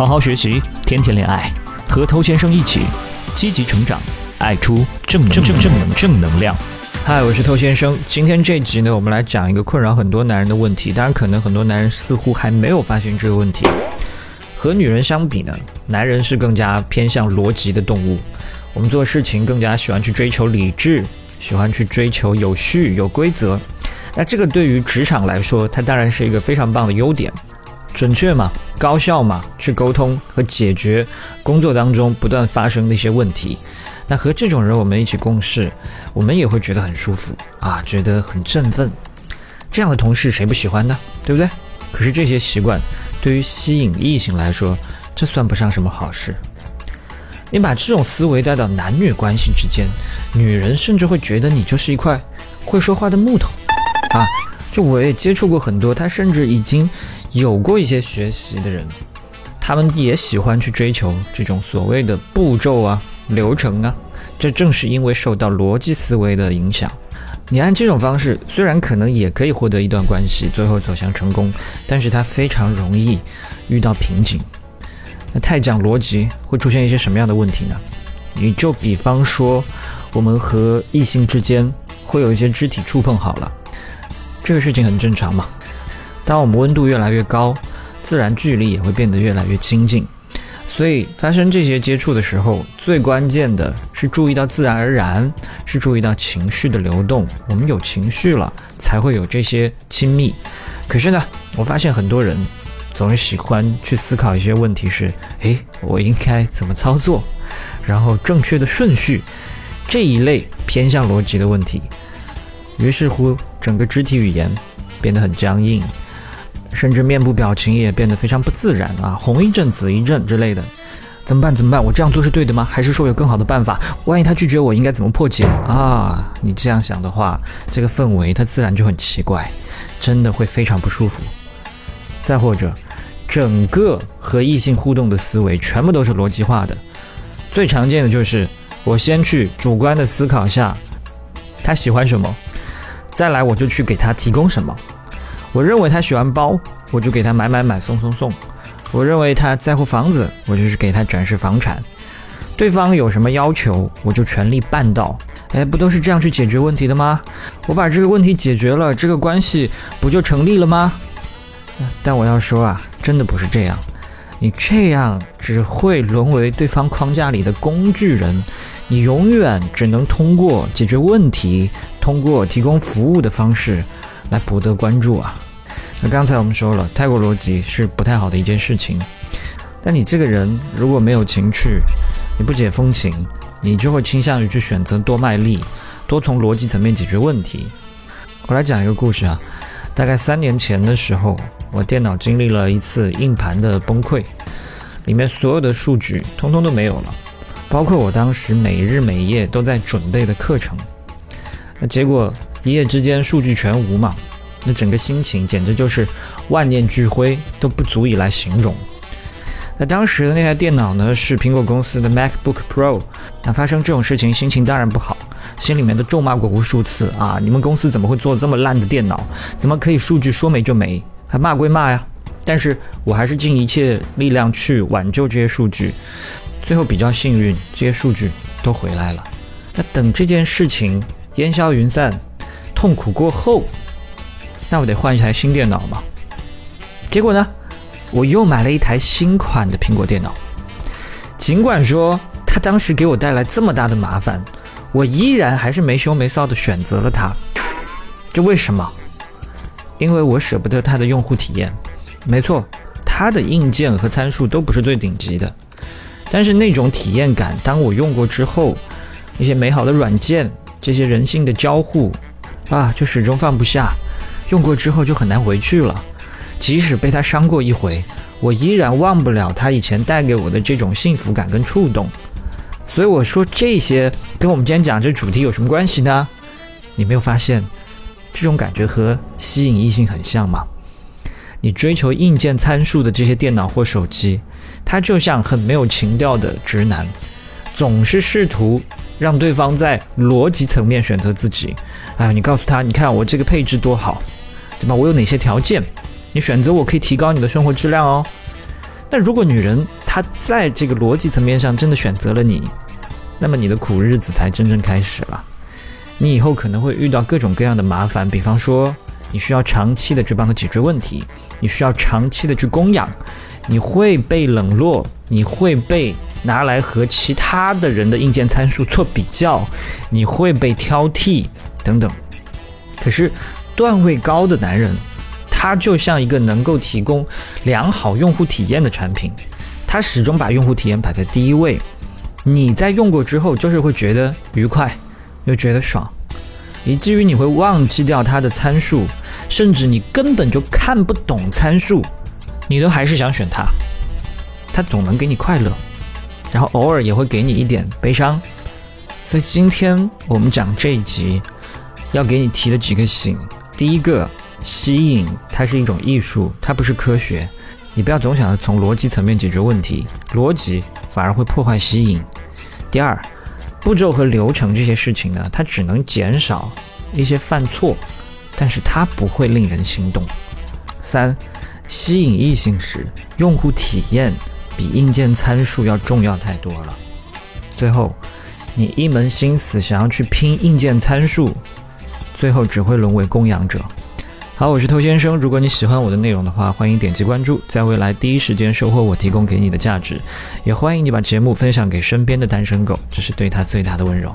好好学习，天天恋爱，和偷先生一起积极成长，爱出正正正正能正能量。嗨，我是偷先生。今天这集呢，我们来讲一个困扰很多男人的问题。当然，可能很多男人似乎还没有发现这个问题。和女人相比呢，男人是更加偏向逻辑的动物。我们做事情更加喜欢去追求理智，喜欢去追求有序、有规则。那这个对于职场来说，它当然是一个非常棒的优点。准确嘛，高效嘛，去沟通和解决工作当中不断发生的一些问题。那和这种人我们一起共事，我们也会觉得很舒服啊，觉得很振奋。这样的同事谁不喜欢呢？对不对？可是这些习惯对于吸引异性来说，这算不上什么好事。你把这种思维带到男女关系之间，女人甚至会觉得你就是一块会说话的木头啊。就我也接触过很多，他甚至已经有过一些学习的人，他们也喜欢去追求这种所谓的步骤啊。流程啊，这正是因为受到逻辑思维的影响。你按这种方式，虽然可能也可以获得一段关系，最后走向成功，但是它非常容易遇到瓶颈。那太讲逻辑会出现一些什么样的问题呢？你就比方说，我们和异性之间会有一些肢体触碰，好了，这个事情很正常嘛。当我们温度越来越高，自然距离也会变得越来越亲近。所以发生这些接触的时候，最关键的是注意到自然而然，是注意到情绪的流动。我们有情绪了，才会有这些亲密。可是呢，我发现很多人总是喜欢去思考一些问题，是：诶，我应该怎么操作？然后正确的顺序，这一类偏向逻辑的问题。于是乎，整个肢体语言变得很僵硬。甚至面部表情也变得非常不自然啊，红一阵紫一阵之类的，怎么办？怎么办？我这样做是对的吗？还是说有更好的办法？万一他拒绝我，应该怎么破解啊？你这样想的话，这个氛围它自然就很奇怪，真的会非常不舒服。再或者，整个和异性互动的思维全部都是逻辑化的，最常见的就是我先去主观的思考下他喜欢什么，再来我就去给他提供什么。我认为他喜欢包，我就给他买买买送送送。我认为他在乎房子，我就去给他展示房产。对方有什么要求，我就全力办到。哎，不都是这样去解决问题的吗？我把这个问题解决了，这个关系不就成立了吗？但我要说啊，真的不是这样。你这样只会沦为对方框架里的工具人，你永远只能通过解决问题，通过提供服务的方式。来博得关注啊！那刚才我们说了，太过逻辑是不太好的一件事情。但你这个人如果没有情趣，你不解风情，你就会倾向于去选择多卖力，多从逻辑层面解决问题。我来讲一个故事啊，大概三年前的时候，我电脑经历了一次硬盘的崩溃，里面所有的数据通通都没有了，包括我当时每日每夜都在准备的课程。那结果。一夜之间数据全无嘛，那整个心情简直就是万念俱灰，都不足以来形容。那当时的那台电脑呢，是苹果公司的 MacBook Pro。那发生这种事情，心情当然不好，心里面都咒骂过无数次啊！你们公司怎么会做这么烂的电脑？怎么可以数据说没就没？还骂归骂呀，但是我还是尽一切力量去挽救这些数据。最后比较幸运，这些数据都回来了。那等这件事情烟消云散。痛苦过后，那我得换一台新电脑嘛。结果呢，我又买了一台新款的苹果电脑。尽管说它当时给我带来这么大的麻烦，我依然还是没羞没臊的选择了它。这为什么？因为我舍不得它的用户体验。没错，它的硬件和参数都不是最顶级的，但是那种体验感，当我用过之后，一些美好的软件，这些人性的交互。啊，就始终放不下，用过之后就很难回去了。即使被他伤过一回，我依然忘不了他以前带给我的这种幸福感跟触动。所以我说这些跟我们今天讲这主题有什么关系呢？你没有发现这种感觉和吸引异性很像吗？你追求硬件参数的这些电脑或手机，它就像很没有情调的直男，总是试图。让对方在逻辑层面选择自己，哎，你告诉他，你看我这个配置多好，对吧？我有哪些条件？你选择我可以提高你的生活质量哦。那如果女人她在这个逻辑层面上真的选择了你，那么你的苦日子才真正开始了。你以后可能会遇到各种各样的麻烦，比方说你需要长期的去帮她解决问题，你需要长期的去供养，你会被冷落，你会被拿来和其他的人的硬件参数做比较，你会被挑剔等等。可是段位高的男人。他就像一个能够提供良好用户体验的产品，他始终把用户体验摆在第一位。你在用过之后，就是会觉得愉快，又觉得爽，以至于你会忘记掉它的参数，甚至你根本就看不懂参数，你都还是想选它。它总能给你快乐，然后偶尔也会给你一点悲伤。所以今天我们讲这一集，要给你提的几个醒，第一个。吸引它是一种艺术，它不是科学。你不要总想着从逻辑层面解决问题，逻辑反而会破坏吸引。第二，步骤和流程这些事情呢，它只能减少一些犯错，但是它不会令人心动。三，吸引异性时，用户体验比硬件参数要重要太多了。最后，你一门心思想要去拼硬件参数，最后只会沦为供养者。好，我是偷先生。如果你喜欢我的内容的话，欢迎点击关注，在未来第一时间收获我提供给你的价值。也欢迎你把节目分享给身边的单身狗，这是对他最大的温柔。